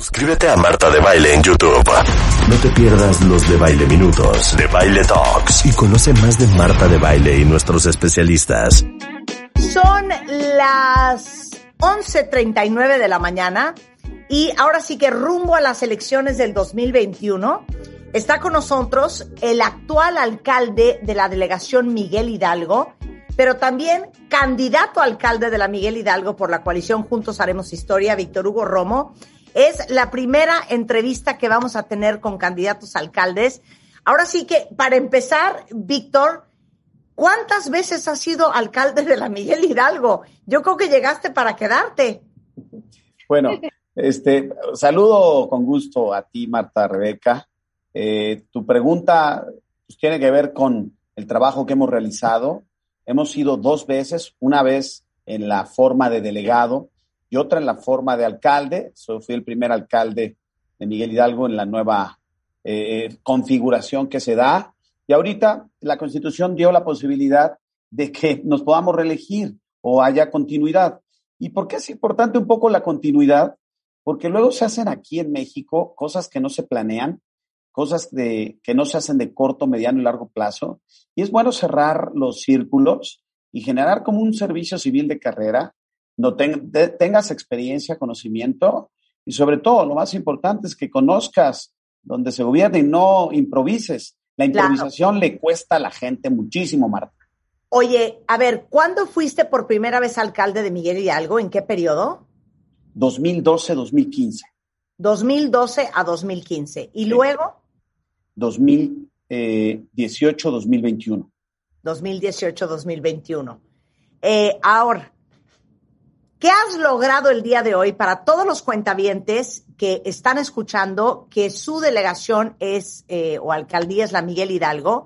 Suscríbete a Marta de Baile en YouTube. No te pierdas los de Baile Minutos, de Baile Talks y conoce más de Marta de Baile y nuestros especialistas. Son las 11.39 de la mañana y ahora sí que rumbo a las elecciones del 2021 está con nosotros el actual alcalde de la delegación Miguel Hidalgo, pero también candidato a alcalde de la Miguel Hidalgo por la coalición Juntos Haremos Historia, Víctor Hugo Romo. Es la primera entrevista que vamos a tener con candidatos a alcaldes. Ahora sí que, para empezar, Víctor, ¿cuántas veces has sido alcalde de la Miguel Hidalgo? Yo creo que llegaste para quedarte. Bueno, este, saludo con gusto a ti, Marta Rebeca. Eh, tu pregunta pues, tiene que ver con el trabajo que hemos realizado. Hemos sido dos veces, una vez en la forma de delegado y otra en la forma de alcalde. Soy fui el primer alcalde de Miguel Hidalgo en la nueva eh, configuración que se da. Y ahorita la Constitución dio la posibilidad de que nos podamos reelegir o haya continuidad. ¿Y por qué es importante un poco la continuidad? Porque luego se hacen aquí en México cosas que no se planean, cosas de, que no se hacen de corto, mediano y largo plazo. Y es bueno cerrar los círculos y generar como un servicio civil de carrera no tengas experiencia, conocimiento y sobre todo lo más importante es que conozcas donde se gobierna y no improvises. La improvisación le cuesta a la gente muchísimo, Marta. Oye, a ver, ¿cuándo fuiste por primera vez alcalde de Miguel Hidalgo? ¿En qué periodo? 2012-2015. 2012 a 2015. ¿Y luego? 2018-2021. 2018-2021. Eh, ahora, ¿Qué has logrado el día de hoy para todos los cuentavientes que están escuchando que su delegación es eh, o alcaldía es la Miguel Hidalgo?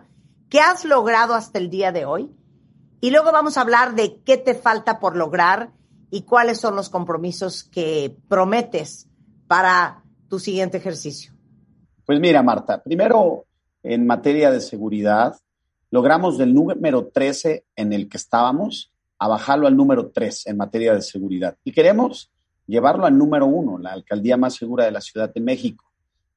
¿Qué has logrado hasta el día de hoy? Y luego vamos a hablar de qué te falta por lograr y cuáles son los compromisos que prometes para tu siguiente ejercicio. Pues mira, Marta, primero en materia de seguridad, logramos del número 13 en el que estábamos a bajarlo al número 3 en materia de seguridad. Y queremos llevarlo al número 1, la alcaldía más segura de la Ciudad de México.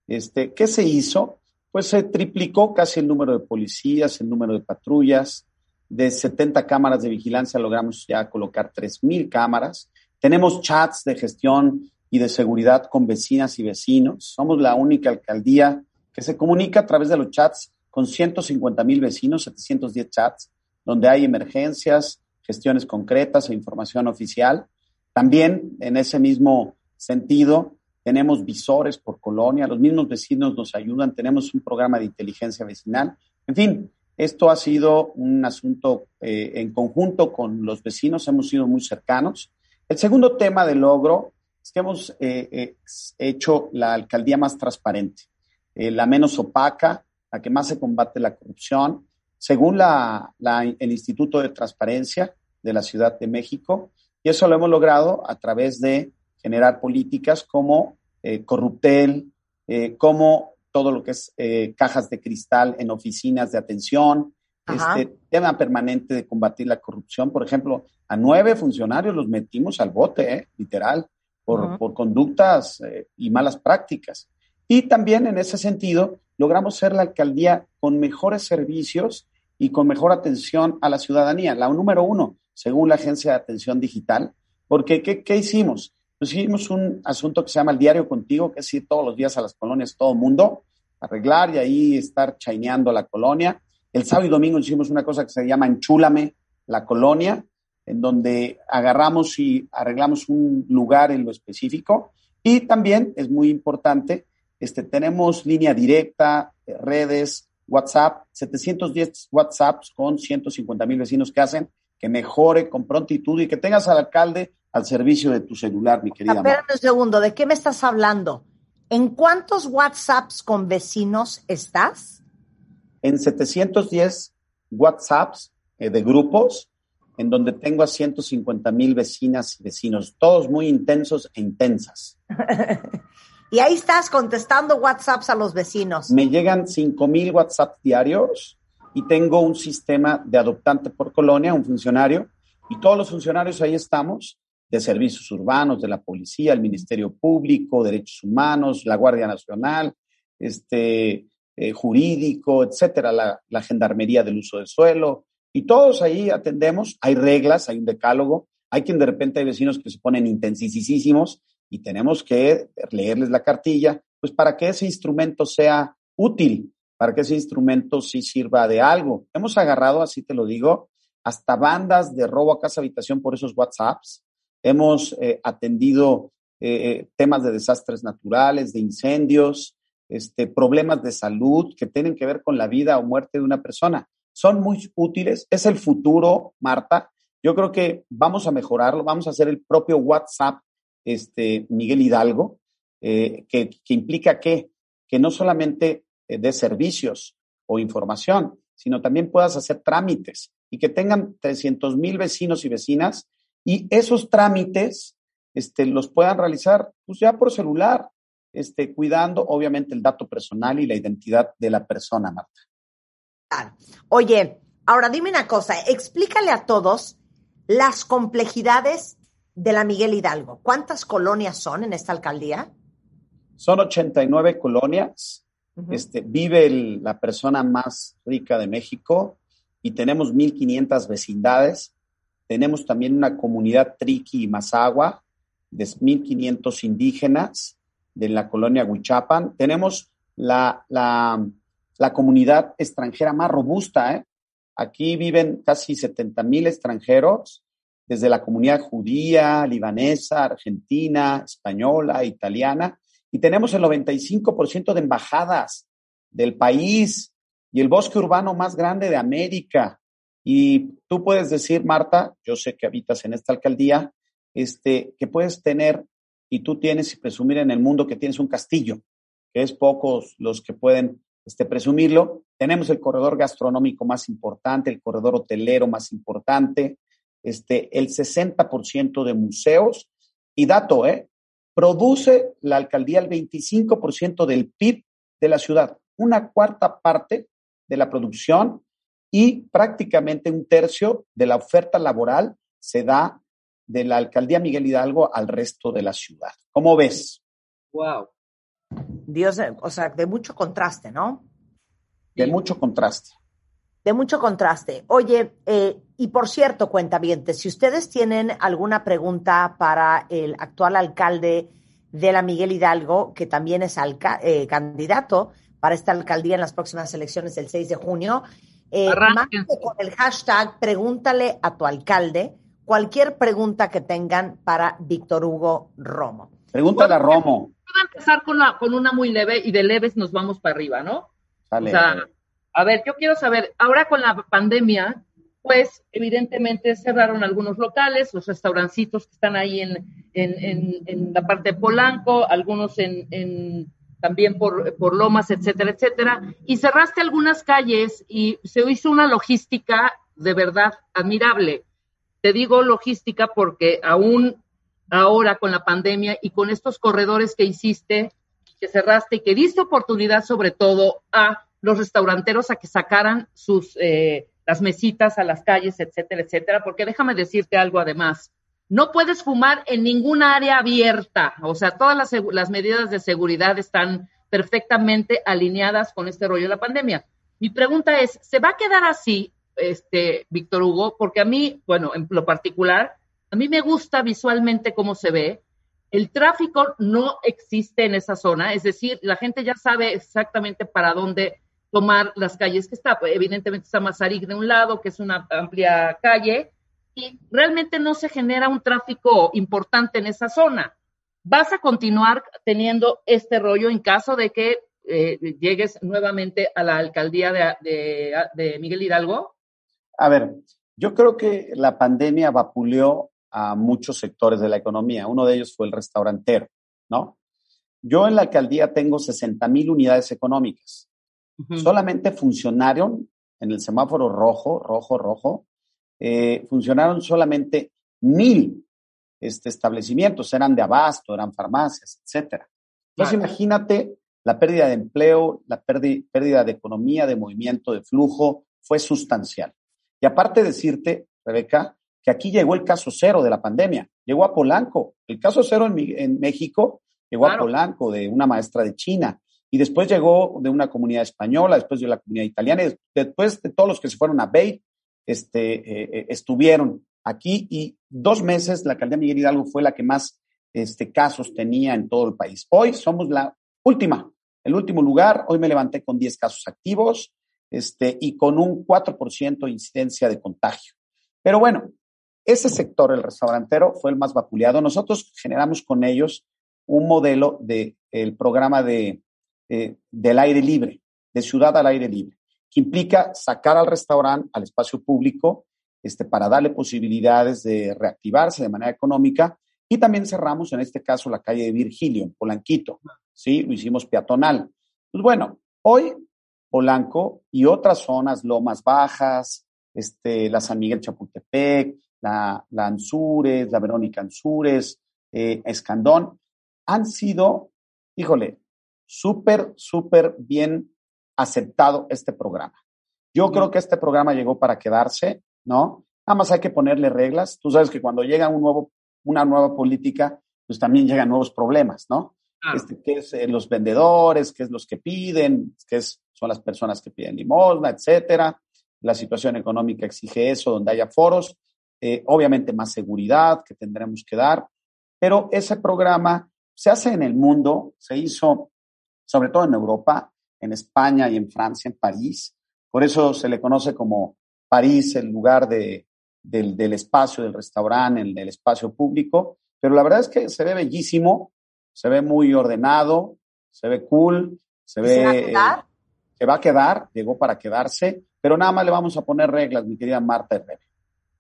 Este, ¿Qué se hizo? Pues se triplicó casi el número de policías, el número de patrullas. De 70 cámaras de vigilancia logramos ya colocar 3.000 cámaras. Tenemos chats de gestión y de seguridad con vecinas y vecinos. Somos la única alcaldía que se comunica a través de los chats con 150 mil vecinos, 710 chats, donde hay emergencias, gestiones concretas e información oficial. También en ese mismo sentido, tenemos visores por colonia, los mismos vecinos nos ayudan, tenemos un programa de inteligencia vecinal. En fin, esto ha sido un asunto eh, en conjunto con los vecinos, hemos sido muy cercanos. El segundo tema de logro es que hemos eh, eh, hecho la alcaldía más transparente, la menos opaca, la que más se combate la corrupción, según la, el Instituto de Transparencia de la Ciudad de México. Y eso lo hemos logrado a través de generar políticas como eh, Corruptel, eh, como todo lo que es eh, cajas de cristal en oficinas de atención, este tema permanente de combatir la corrupción. Por ejemplo, a nueve funcionarios los metimos al bote, literal, por, por conductas y malas prácticas. Y también en ese sentido, logramos ser la alcaldía con mejores servicios y con mejor atención a la ciudadanía. La número uno, según la Agencia de Atención Digital, porque ¿qué, hicimos? Pues hicimos un asunto que se llama el Diario Contigo, que es ir todos los días a las colonias, todo mundo, arreglar y ahí estar chaineando la colonia. El sábado y domingo hicimos una cosa que se llama Enchúlame la colonia, en donde agarramos y arreglamos un lugar en lo específico. Y también es muy importante este, tenemos línea directa, redes, WhatsApp, 710 WhatsApps con 150 mil vecinos que hacen que mejore con prontitud y que tengas al alcalde al servicio de tu celular, mi querida. Espera un segundo, ¿de qué me estás hablando? ¿En cuántos WhatsApps con vecinos estás? En 710 WhatsApps eh, de grupos, en donde tengo a 150 mil vecinas y vecinos, todos muy intensos e intensas. Y ahí estás contestando WhatsApps a los vecinos. Me llegan 5 mil WhatsApp diarios y tengo un sistema de adoptante por colonia, un funcionario, y todos los funcionarios ahí estamos de servicios urbanos, de la policía, el Ministerio Público, Derechos Humanos, la Guardia Nacional, este, eh, jurídico, etcétera, la, la gendarmería del uso del suelo, y todos ahí atendemos, hay reglas, hay un decálogo, hay quien de repente hay vecinos que se ponen intensísimos y tenemos que leerles la cartilla, pues para que ese instrumento sea útil, para que ese instrumento sí sirva de algo. Hemos agarrado, así te lo digo, hasta bandas de robo a casa habitación por esos WhatsApps. Hemos eh, atendido eh, eh, temas de desastres naturales, de incendios, este, problemas de salud que tienen que ver con la vida o muerte de una persona. Son muy útiles. Es el futuro, Marta. Yo creo que vamos a mejorarlo. Vamos a hacer el propio WhatsApp, este, Miguel Hidalgo, que, que implica que, que no solamente de servicios o información, sino también puedas hacer trámites y que tengan 300 mil vecinos y vecinas y esos trámites este, los puedan realizar pues ya por celular, este, cuidando obviamente el dato personal y la identidad de la persona, Marta. Oye, ahora dime una cosa, explícale a todos las complejidades de la Miguel Hidalgo. ¿Cuántas colonias son en esta alcaldía? Son 89 colonias. este, vive la persona más rica de México y tenemos 1.500 vecindades. Tenemos también una comunidad triqui y mazagua de 1.500 indígenas de la colonia Huichapan. Tenemos la, la, la comunidad extranjera más robusta. ¿eh? Aquí viven casi 70.000 extranjeros, desde la comunidad judía, libanesa, argentina, española, italiana, y tenemos el 95% de embajadas del país y el bosque urbano más grande de América. Y tú puedes decir, Marta, yo sé que habitas en esta alcaldía, este, que puedes tener y tú tienes y presumir en el mundo que tienes un castillo, que es pocos los que pueden este, presumirlo. Tenemos el corredor gastronómico más importante, el corredor hotelero más importante, este, el 60% de museos. Y dato, ¿eh? Produce la alcaldía el 25% del PIB de la ciudad, una cuarta parte de la producción y prácticamente un tercio de la oferta laboral se da de la alcaldía Miguel Hidalgo al resto de la ciudad. ¿Cómo ves? Wow. Dios, o sea, de mucho contraste, ¿no? De mucho contraste. De mucho contraste. Oye, eh, y por cierto, cuenta bien, si ustedes tienen alguna pregunta para el actual alcalde de la Miguel Hidalgo, que también es eh, candidato, para esta alcaldía en las próximas elecciones del 6 de junio. Eh, con el hashtag pregúntale a tu alcalde cualquier pregunta que tengan para Víctor Hugo Romo. Pregúntale a Romo. Voy a empezar con, con una muy leve y de leves nos vamos para arriba, ¿no? O sea, a ver, yo quiero saber, ahora con la pandemia, pues evidentemente cerraron algunos locales, los restaurancitos que están ahí en, en, en, la parte de Polanco, algunos en, también por, por Lomas, etcétera, etcétera, y cerraste algunas calles y se hizo una logística de verdad admirable. Te digo logística porque aún ahora con la pandemia y con estos corredores que hiciste, que cerraste y que diste oportunidad sobre todo a los restauranteros a que sacaran sus eh, las mesitas a las calles, etcétera, etcétera, porque déjame decirte algo además. No puedes fumar en ningún área abierta, o sea, todas las, las medidas de seguridad están perfectamente alineadas con este rollo de la pandemia. Mi pregunta es, ¿se va a quedar así, este, Víctor Hugo? Porque a mí, bueno, en lo particular, a mí me gusta visualmente cómo se ve. El tráfico no existe en esa zona, es decir, la gente ya sabe exactamente para dónde tomar las calles que está. Evidentemente está Mazarik de un lado, que es una amplia calle, y realmente no se genera un tráfico importante en esa zona. ¿Vas a continuar teniendo este rollo en caso de que eh, llegues nuevamente a la alcaldía de, Miguel Hidalgo? A ver, yo creo que la pandemia vapuleó a muchos sectores de la economía. Uno de ellos fue el restaurantero, ¿no? Yo en la alcaldía tengo 60 mil unidades económicas. Solamente funcionaron en el semáforo rojo, rojo, rojo, eh, funcionaron solamente mil este, establecimientos, eran de abasto, eran farmacias, etcétera. Entonces, imagínate la pérdida de empleo, la pérdida de economía, de movimiento, de flujo, fue sustancial. Y aparte decirte, Rebeca, que aquí llegó el caso cero de la pandemia, llegó a Polanco. El caso cero en, México llegó a Polanco, de una maestra de China, y después llegó de una comunidad española, después de la comunidad italiana, y después de todos los que se fueron a Bay, este, eh, eh, estuvieron aquí y dos meses la alcaldía Miguel Hidalgo fue la que más este, casos tenía en todo el país. Hoy somos la última, el último lugar. Hoy me levanté con 10 casos activos este, y con un 4% de incidencia de contagio. Pero bueno, ese sector, el restaurantero, fue el más vapuleado. Nosotros generamos con ellos un modelo del el programa de, del aire libre, de ciudad al aire libre, que implica sacar al restaurante al espacio público este, para darle posibilidades de reactivarse de manera económica. Y también cerramos, en este caso, la calle de Virgilio, en Polanquito. ¿sí? Lo hicimos peatonal. Pues bueno, hoy Polanco y otras zonas, Lomas Bajas, este, la San Miguel Chapultepec, la, la Anzures, la Verónica Anzures, eh, Escandón, han sido, híjole, súper, súper bien aceptado este programa. Yo creo que este programa llegó para quedarse, ¿no? Nada más hay que ponerle reglas. Tú sabes que cuando llega un nuevo, una nueva política, pues también llegan nuevos problemas, ¿no? Este, ¿Qué es eh, los vendedores? ¿Qué es los que piden? ¿Qué es, son las personas que piden limosna, etcétera? La situación económica exige eso, donde haya foros. Eh, obviamente más seguridad que tendremos que dar, pero ese programa se hace en el mundo, se hizo sobre todo en Europa, en España y en Francia, en París. Por eso se le conoce como París, el lugar de, del, espacio, del restaurante, el, el espacio público. Pero la verdad es que se ve bellísimo, se ve muy ordenado, se ve cool, se ve... ¿Se va a quedar? se va a quedar, llegó para quedarse, pero nada más le vamos a poner reglas, mi querida Marta Herrera.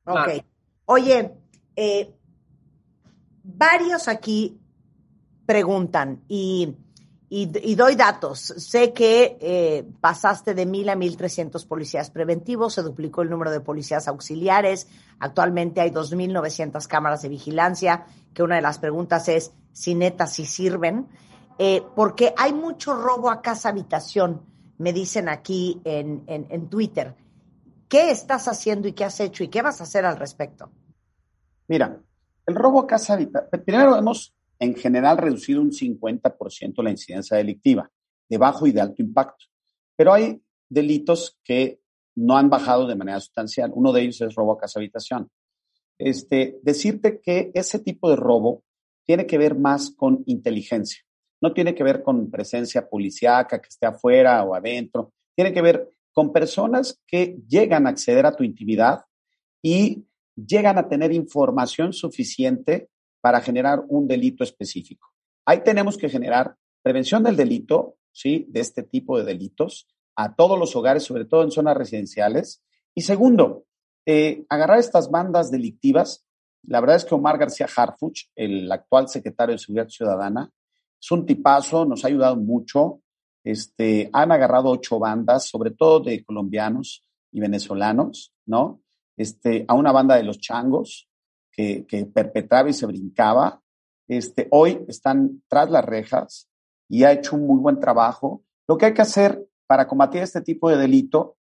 Ok. Oye, eh, varios aquí preguntan y, doy datos. Sé que eh, pasaste de mil a mil trescientos policías preventivos, se duplicó el número de policías auxiliares. Actualmente hay dos mil novecientas cámaras de vigilancia, que una de las preguntas es si neta si sirven, eh, porque hay mucho robo a casa habitación, me dicen aquí en, en Twitter. ¿Qué estás haciendo y qué has hecho y qué vas a hacer al respecto? Mira, el robo a casa habitación, primero hemos en general reducido un 50% la incidencia delictiva, de bajo y de alto impacto. Pero hay delitos que no han bajado de manera sustancial. Uno de ellos es robo a casa habitación. Este, decirte que ese tipo de robo tiene que ver más con inteligencia. No tiene que ver con presencia policíaca que esté afuera o adentro. Tiene que ver con personas que llegan a acceder a tu intimidad y llegan a tener información suficiente para generar un delito específico. Ahí tenemos que generar prevención del delito, ¿sí? De este tipo de delitos a todos los hogares, sobre todo en zonas residenciales. Y segundo, eh, agarrar estas bandas delictivas. La verdad es que Omar García Harfuch, el actual secretario de Seguridad Ciudadana, es un tipazo, nos ha ayudado mucho. Este, han agarrado ocho bandas, sobre todo de colombianos y venezolanos, ¿no? Este, a una banda de los changos que, perpetraba y se brincaba. Este, hoy están tras las rejas y ha hecho un muy buen trabajo. Lo que hay que hacer para combatir este tipo de delito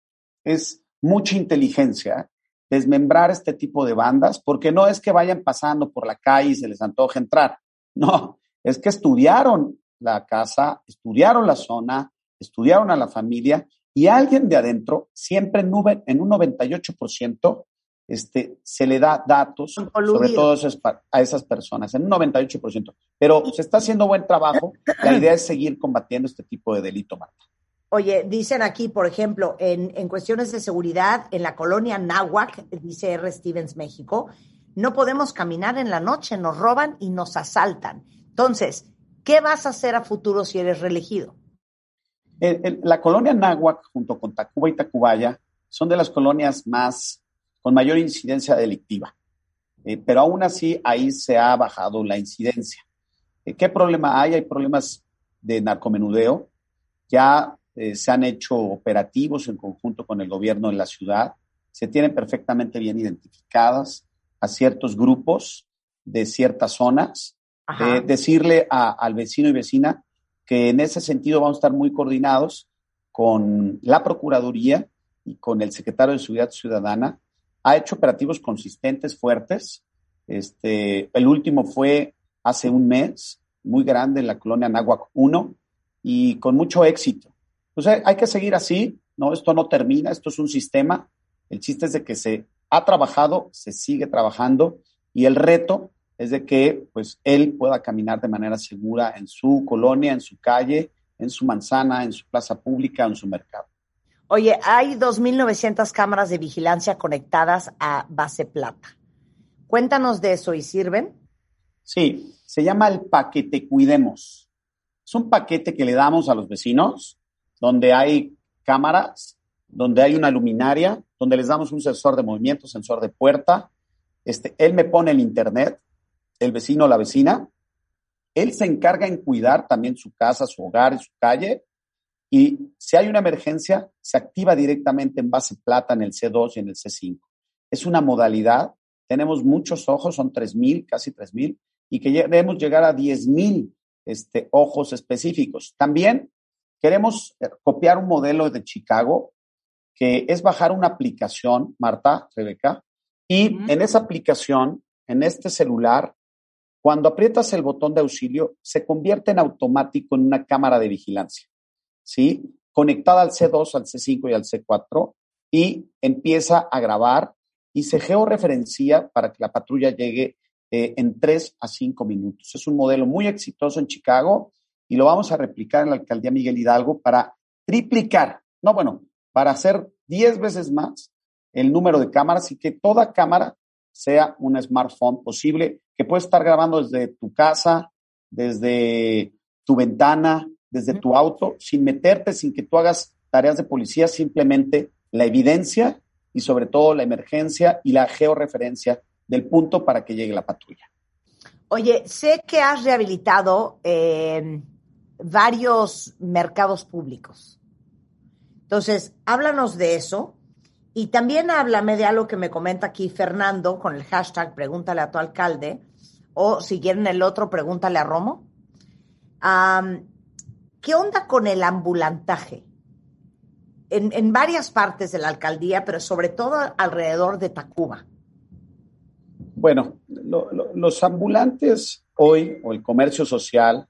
es mucha inteligencia, desmembrar este tipo de bandas, porque no es que vayan pasando por la calle y se les antoje entrar, no, es que estudiaron la casa, estudiaron la zona, estudiaron a la familia y alguien de adentro, siempre en, un 98%, este, se le da datos sobre todo a esas personas, en un 98%. Pero se está haciendo buen trabajo. La idea es seguir combatiendo este tipo de delito, Marta. Oye, dicen aquí, por ejemplo, en, en cuestiones de seguridad, en la colonia Nahuac, dice R. Stevens, México, no podemos caminar en la noche, nos roban y nos asaltan. Entonces, ¿Qué vas a hacer a futuro si eres reelegido? la colonia Náhuac, junto con Tacuba y Tacubaya, son de las colonias más con mayor incidencia delictiva. Eh, pero aún así, ahí se ha bajado la incidencia. Eh, ¿Qué problema hay? Hay problemas de narcomenudeo. Ya eh, se han hecho operativos en conjunto con el gobierno de la ciudad. Se tienen perfectamente bien identificadas a ciertos grupos de ciertas zonas decirle al vecino y vecina que en ese sentido vamos a estar muy coordinados con la Procuraduría y con el secretario de Seguridad Ciudadana ha hecho operativos consistentes, fuertes. Este, el último fue hace un mes, muy grande en la colonia Nahuac 1 y con mucho éxito. Entonces hay que seguir así, ¿no? Esto no termina, esto es un sistema. El chiste es de que se ha trabajado, se sigue trabajando y el reto es de que pues él pueda caminar de manera segura en su colonia, en su calle, en su manzana, en su plaza pública, en su mercado. Oye, hay 2.900 cámaras de vigilancia conectadas a base plata. Cuéntanos de eso y sirven. Sí, se llama el paquete Cuidemos. Es un paquete que le damos a los vecinos donde hay cámaras, donde hay una luminaria, donde les damos un sensor de movimiento, sensor de puerta. Este, él me pone el internet, el vecino o la vecina. Él se encarga en cuidar también su casa, su hogar su calle. Y si hay una emergencia, se activa directamente en base plata en el C2 y en el C5. Es una modalidad. Tenemos muchos ojos, son 3.000, casi 3.000, y que queremos llegar a 10.000 este, ojos específicos. También queremos eh, copiar un modelo de Chicago, que es bajar una aplicación, Marta, Rebeca, y en esa aplicación, en este celular, cuando aprietas el botón de auxilio, se convierte en automático en una cámara de vigilancia, ¿sí? Conectada al C2, al C5 y al C4 y empieza a grabar y se georreferencia para que la patrulla llegue eh, en 3 a 5 minutos. Es un modelo muy exitoso en Chicago y lo vamos a replicar en la alcaldía Miguel Hidalgo para triplicar, no bueno, para hacer 10 veces más el número de cámaras y que toda cámara sea un smartphone posible que puede estar grabando desde tu casa, desde tu ventana, desde tu auto, sin meterte, sin que tú hagas tareas de policía, simplemente la evidencia y sobre todo la emergencia y la georreferencia del punto para que llegue la patrulla. Oye, sé que has rehabilitado eh, varios mercados públicos. Entonces, háblanos de eso y también háblame de algo que me comenta aquí Fernando con el hashtag Pregúntale a tu alcalde o si quieren el otro, Pregúntale a Romo. ¿Qué onda con el ambulantaje? En, varias partes de la alcaldía, pero sobre todo alrededor de Tacuba. Bueno, los ambulantes hoy, o el comercio social,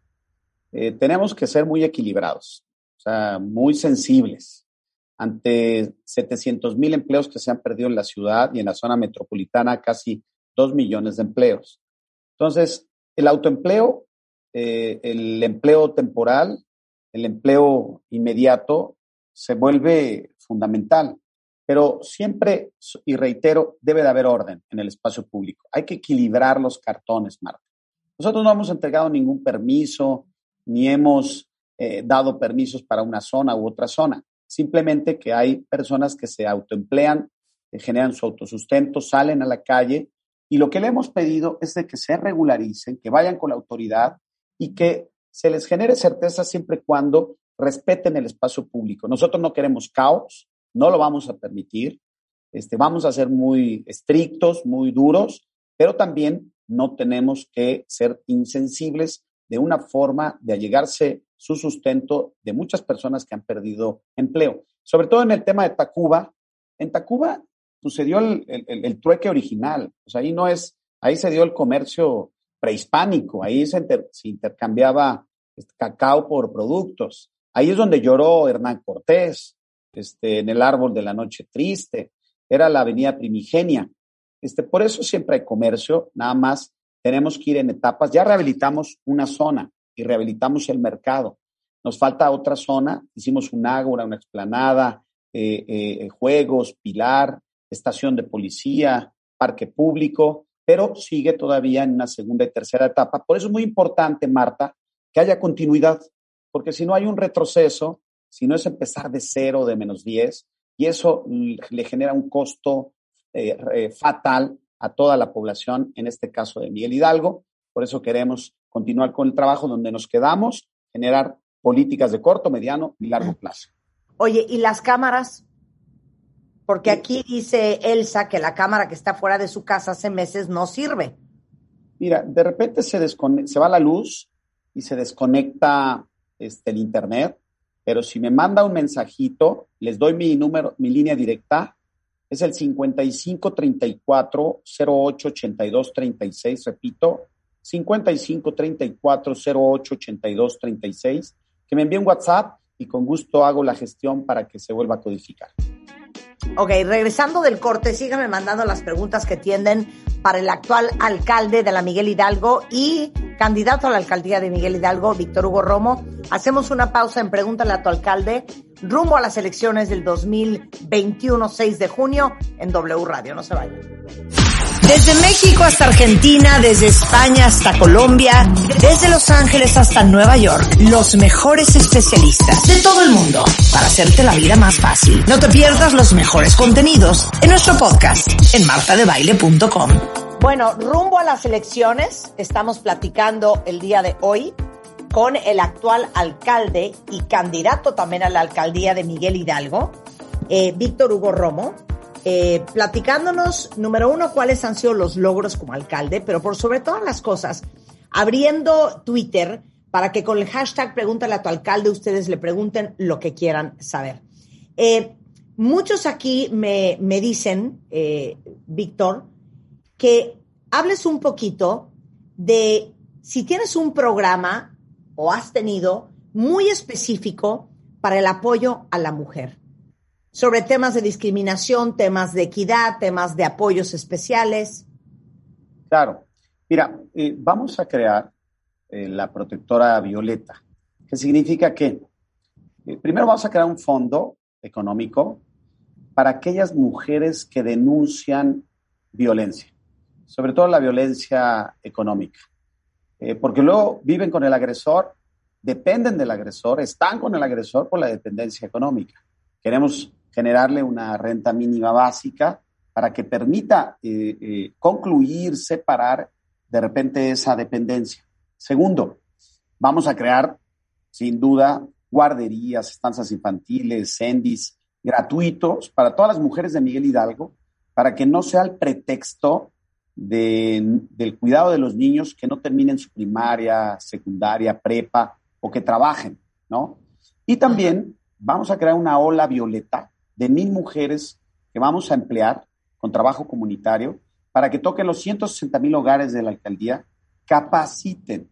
eh, tenemos que ser muy equilibrados, o sea, muy sensibles ante 700 mil empleos que se han perdido en la ciudad y en la zona metropolitana, casi 2 millones de empleos. Entonces, el autoempleo, eh, el empleo temporal, el empleo inmediato se vuelve fundamental, pero siempre, y reitero, debe de haber orden en el espacio público. Hay que equilibrar los cartones, Marta. Nosotros no hemos entregado ningún permiso, ni hemos eh, dado permisos para una zona u otra zona simplemente que hay personas que se autoemplean, que generan su autosustento, salen a la calle y lo que le hemos pedido es de que se regularicen, que vayan con la autoridad y que se les genere certeza siempre y cuando respeten el espacio público. Nosotros no queremos caos, no lo vamos a permitir, este, vamos a ser muy estrictos, muy duros, pero también no tenemos que ser insensibles de una forma de allegarse su sustento de muchas personas que han perdido empleo. Sobre todo en el tema de Tacuba. En Tacuba sucedió el, el, trueque original. Sea, ahí no es, ahí se dio el comercio prehispánico, ahí se, intercambiaba este, cacao por productos. Ahí es donde lloró Hernán Cortés, este, en el árbol de la noche triste. Era la avenida primigenia. Este, por eso siempre hay comercio, nada más tenemos que ir en etapas. Ya rehabilitamos una zona, y rehabilitamos el mercado. Nos falta otra zona, hicimos un ágora, una explanada, eh, eh, juegos, pilar, estación de policía, parque público, pero sigue todavía en una segunda y tercera etapa. Por eso es muy importante, Marta, que haya continuidad, porque si no hay un retroceso, si no es empezar de cero, de menos 10, y eso le genera un costo eh, fatal a toda la población, en este caso de Miguel Hidalgo. Por eso queremos continuar con el trabajo donde nos quedamos, generar políticas de corto, mediano y largo plazo. Oye, ¿y las cámaras? Porque aquí dice Elsa que la cámara que está fuera de su casa hace meses no sirve. Mira, de repente se, se va la luz y se desconecta este, el internet, pero si me manda un mensajito, les doy mi número, mi línea directa, es el 55 34 08 82 36, repito, 55 34 08 82 36, que me envíe un WhatsApp y con gusto hago la gestión para que se vuelva a codificar. Ok, regresando del corte, síganme mandando las preguntas que tienden para el actual alcalde de la Miguel Hidalgo y candidato a la alcaldía de Miguel Hidalgo, Víctor Hugo Romo. Hacemos una pausa en Pregúntale a tu alcalde rumbo a las elecciones del 2021, 6 de junio, en W Radio. No se vayan. Desde México hasta Argentina, desde España hasta Colombia, desde Los Ángeles hasta Nueva York, los mejores especialistas de todo el mundo para hacerte la vida más fácil. No te pierdas los mejores contenidos en nuestro podcast en martadebaile.com. Bueno, rumbo a las elecciones, estamos platicando el día de hoy con el actual alcalde y candidato también a la alcaldía de Miguel Hidalgo, eh, Víctor Hugo Romo, eh, platicándonos, número uno, cuáles han sido los logros como alcalde, pero por sobre todas las cosas, abriendo Twitter para que con el hashtag Pregúntale a tu alcalde ustedes le pregunten lo que quieran saber. Eh, muchos aquí me, me dicen, eh, Víctor, que hables un poquito de si tienes un programa o has tenido muy específico para el apoyo a la mujer sobre temas de discriminación, temas de equidad, temas de apoyos especiales. Claro. Mira, eh, vamos a crear eh, la protectora violeta, que significa que eh, primero vamos a crear un fondo económico para aquellas mujeres que denuncian violencia, sobre todo la violencia económica, porque luego viven con el agresor, dependen del agresor, están con el agresor por la dependencia económica. Queremos generarle una renta mínima básica para que permita eh, eh, concluir, separar de repente esa dependencia. Segundo, vamos a crear, sin duda, guarderías, estancias infantiles, sendis gratuitos para todas las mujeres de Miguel Hidalgo, para que no sea el pretexto del cuidado de los niños que no terminen su primaria, secundaria, prepa o que trabajen, ¿no? Y también vamos a crear una ola violeta de mil mujeres que vamos a emplear con trabajo comunitario para que toquen los 160 mil hogares de la alcaldía, capaciten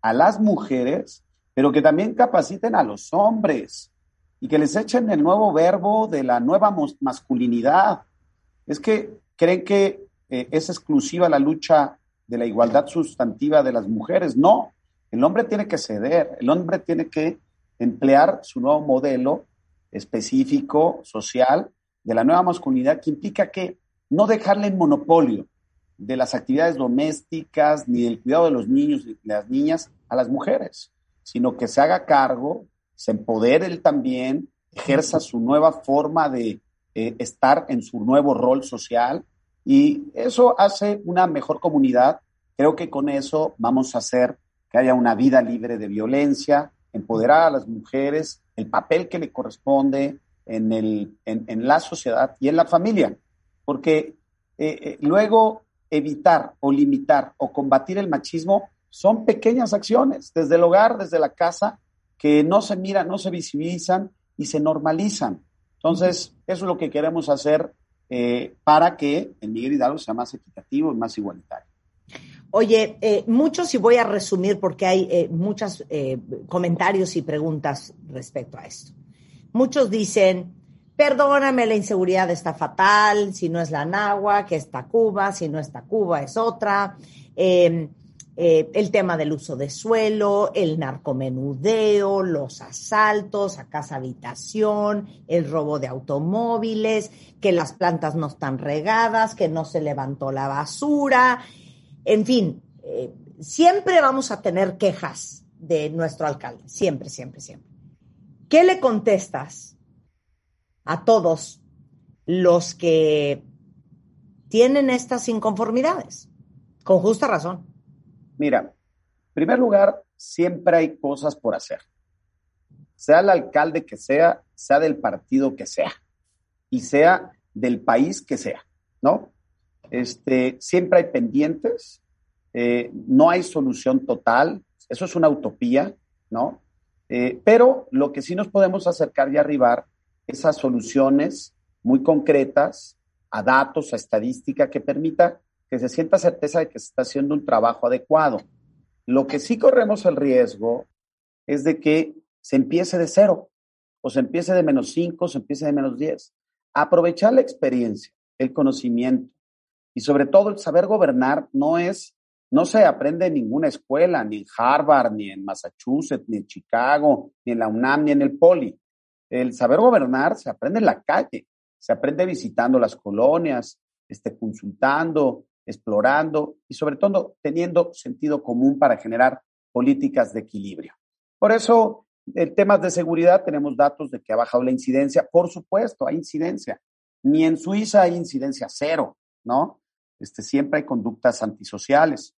a las mujeres, pero que también capaciten a los hombres y que les echen el nuevo verbo de la nueva masculinidad. Es que creen que eh, es exclusiva la lucha de la igualdad sustantiva de las mujeres. No, el hombre tiene que ceder, el hombre tiene que emplear su nuevo modelo específico, social, de la nueva masculinidad, que implica que no dejarle el monopolio de las actividades domésticas ni del cuidado de los niños y las niñas a las mujeres, sino que se haga cargo, se empodere él también, ejerza su nueva forma de eh, estar en su nuevo rol social y eso hace una mejor comunidad. Creo que con eso vamos a hacer que haya una vida libre de violencia, empoderar a las mujeres el papel que le corresponde en, el, en, la sociedad y en la familia, porque eh, eh, luego evitar o limitar o combatir el machismo son pequeñas acciones, desde el hogar, desde la casa, que no se miran, no se visibilizan y se normalizan. Entonces, eso es lo que queremos hacer eh, para que el Miguel Hidalgo sea más equitativo y más igualitario. Oye, eh, muchos, y voy a resumir porque hay eh, muchos eh, comentarios y preguntas respecto a esto. Muchos dicen, perdóname, la inseguridad está fatal, si no es la Nagua, que está Cuba, si no está Cuba es otra. Em, el tema del uso de suelo, el narcomenudeo, los asaltos a casa habitación, el robo de automóviles, que las plantas no están regadas, que no se levantó la basura, en fin, eh, siempre vamos a tener quejas de nuestro alcalde, siempre, siempre, siempre. ¿Qué le contestas a todos los que tienen estas inconformidades? Con justa razón. Mira, en primer lugar, siempre hay cosas por hacer. Sea el alcalde que sea, sea del partido que sea, y sea del país que sea, ¿no? Este, siempre hay pendientes, eh, no hay solución total, eso es una utopía, ¿no? Eh, pero lo que sí nos podemos acercar y arribar es a soluciones muy concretas, a datos, a estadística que permita que se sienta certeza de que se está haciendo un trabajo adecuado. Lo que sí corremos el riesgo es de que se empiece de cero, o se empiece de menos cinco, o se empiece de menos diez. Aprovechar la experiencia, el conocimiento y sobre todo el saber gobernar no es, no se aprende en ninguna escuela, ni en Harvard, ni en Massachusetts, ni en Chicago, ni en la UNAM, ni en el Poli. El saber gobernar se aprende en la calle, se aprende visitando las colonias, este, consultando, explorando y sobre todo teniendo sentido común para generar políticas de equilibrio. Por eso, en temas de seguridad tenemos datos de que ha bajado la incidencia. Por supuesto, hay incidencia. Ni en Suiza hay incidencia cero, ¿no? Este, siempre hay conductas antisociales.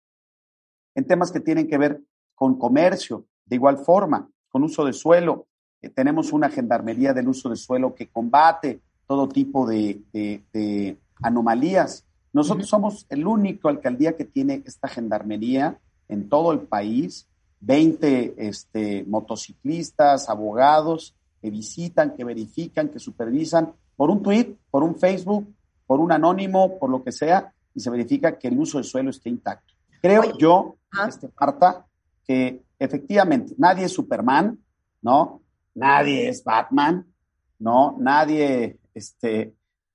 En temas que tienen que ver con comercio, de igual forma, con uso de suelo, eh, tenemos una gendarmería del uso de suelo que combate todo tipo de, de anomalías. Nosotros somos el único alcaldía que tiene esta gendarmería en todo el país, 20 este, motociclistas, abogados que visitan, que verifican, que supervisan por un tweet, por un Facebook, por un anónimo, por lo que sea, y se verifica que el uso del suelo esté intacto. Creo yo, este, Marta, que efectivamente nadie es Superman, ¿no? Nadie es Batman, ¿no? Nadie este,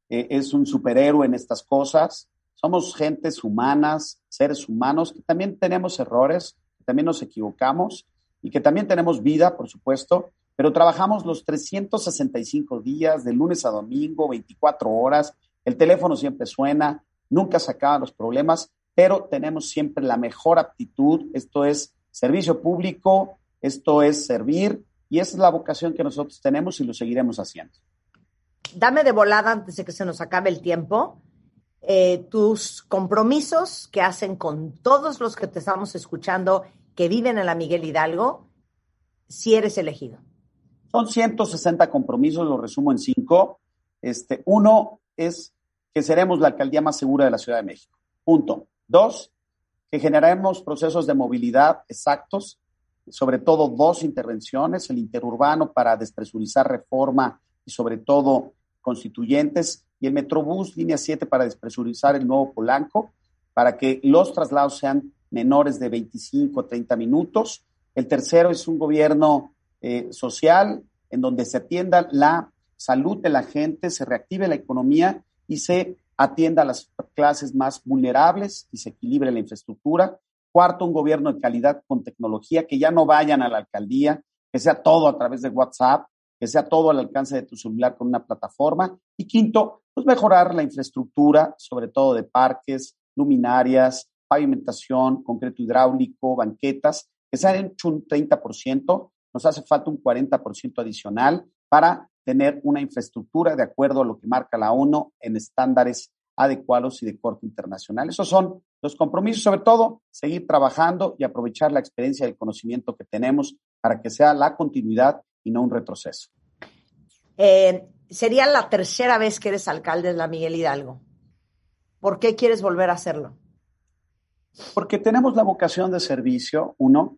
eh, es un superhéroe en estas cosas. Somos gentes humanas, seres humanos, que también tenemos errores, que también nos equivocamos y que también tenemos vida, por supuesto, pero trabajamos los 365 días, de lunes a domingo, 24 horas, el teléfono siempre suena, nunca se acaban los problemas, pero tenemos siempre la mejor aptitud, esto es servicio público, esto es servir y esa es la vocación que nosotros tenemos y lo seguiremos haciendo. Dame de volada antes de que se nos acabe el tiempo eh, tus compromisos que hacen con todos los que te estamos escuchando que viven en la Miguel Hidalgo, si eres elegido. Son 160 compromisos, lo resumo en cinco. Este, uno es que seremos la alcaldía más segura de la Ciudad de México. Punto. Dos, que generaremos procesos de movilidad exactos, sobre todo dos intervenciones, el interurbano para despresurizar reforma y sobre todo constituyentes y el Metrobús línea 7 para despresurizar el nuevo Polanco, para que los traslados sean menores de 25 o 30 minutos. El tercero es un gobierno eh, social en donde se atienda la salud de la gente, se reactive la economía y se atienda a las clases más vulnerables y se equilibre la infraestructura. Cuarto, un gobierno de calidad con tecnología, que ya no vayan a la alcaldía, que sea todo a través de WhatsApp, que sea todo al alcance de tu celular con una plataforma. Y quinto, pues mejorar la infraestructura, sobre todo de parques, luminarias, pavimentación, concreto hidráulico, banquetas, que se han hecho un 30%, nos hace falta un 40% adicional para tener una infraestructura de acuerdo a lo que marca la ONU en estándares adecuados y de corte internacional. Esos son los compromisos, sobre todo seguir trabajando y aprovechar la experiencia y el conocimiento que tenemos para que sea la continuidad y no un retroceso. Eh, sería la tercera vez que eres alcalde de la Miguel Hidalgo. ¿Por qué quieres volver a hacerlo? Porque tenemos la vocación de servicio, uno,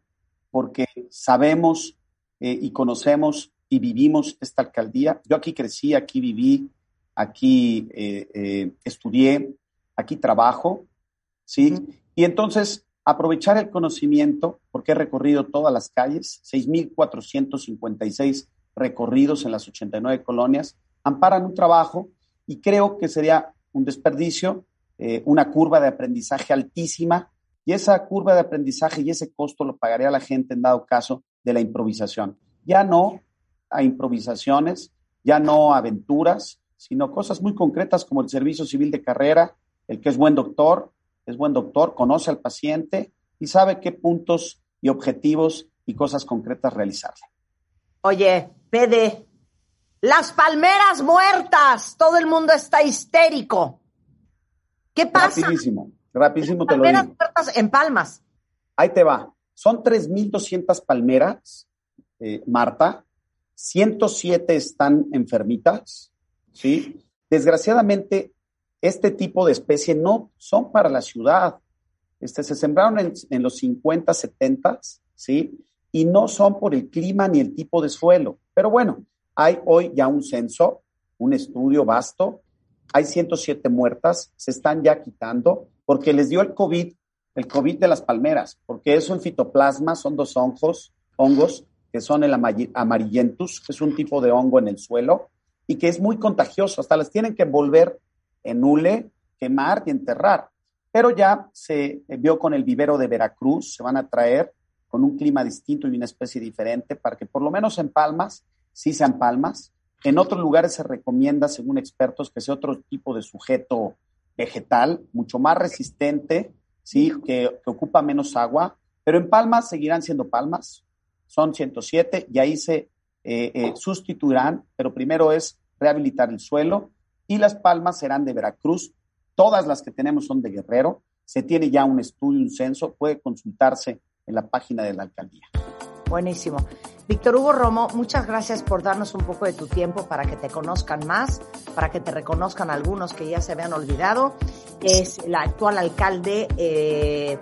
porque sabemos eh, y conocemos y vivimos esta alcaldía. Yo aquí crecí, aquí viví, aquí eh, estudié, aquí trabajo, ¿sí? Y entonces aprovechar el conocimiento, porque he recorrido todas las calles, 6.456 recorridos en las 89 colonias, amparan un trabajo y creo que sería un desperdicio, eh, una curva de aprendizaje altísima y esa curva de aprendizaje y ese costo lo pagaría la gente en dado caso de la improvisación. Ya no a improvisaciones, ya no aventuras, sino cosas muy concretas como el servicio civil de carrera, el que es buen doctor, es buen doctor, conoce al paciente y sabe qué puntos y objetivos y cosas concretas realizarle. Oye, PD, las palmeras muertas, todo el mundo está histérico. ¿Qué pasa? Rapidísimo, rapidísimo te lo digo. Palmeras muertas en Palmas. Ahí te va. Son 3.200 palmeras, eh, Marta. 107 están enfermitas, ¿sí? Desgraciadamente, este tipo de especie no son para la ciudad. Este, se sembraron en, los 50, 70, ¿sí? y no son por el clima ni el tipo de suelo. Pero bueno, hay hoy ya un censo, un estudio vasto, hay 107 muertas, se están ya quitando porque les dio el COVID, el COVID de las palmeras, porque eso en fitoplasma son dos hongos, hongos que son el amarillentus, que es un tipo de hongo en el suelo y que es muy contagioso, hasta las tienen que volver en hule, quemar y enterrar. Pero ya se vio con el vivero de Veracruz, se van a traer con un clima distinto y una especie diferente para que por lo menos en palmas, sí sean palmas. En otros lugares se recomienda, según expertos, que sea otro tipo de sujeto vegetal, mucho más resistente, sí, que, ocupa menos agua, pero en palmas seguirán siendo palmas, son 107 y ahí se eh, eh, sustituirán, pero primero es rehabilitar el suelo y las palmas serán de Veracruz. Todas las que tenemos son de Guerrero. Se tiene ya un estudio, un censo, puede consultarse en la página de la alcaldía. Buenísimo. Víctor Hugo Romo, muchas gracias por darnos un poco de tu tiempo para que te conozcan más, para que te reconozcan algunos que ya se habían olvidado. Es el actual alcalde eh,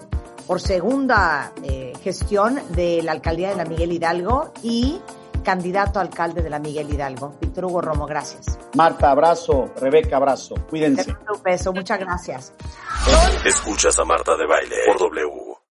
por segunda eh, gestión de la alcaldía de la Miguel Hidalgo y candidato a alcalde de la Miguel Hidalgo. Víctor Hugo Romo, gracias. Marta, abrazo. Rebeca, abrazo. Cuídense. Un beso, muchas gracias. Escuchas a Marta de Baile por W.